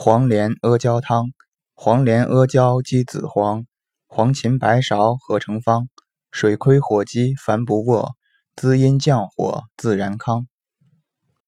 黄连阿胶汤，黄连阿胶鸡子黄，黄芩白芍合成方。水亏火积，烦不卧，滋阴降火，自然康。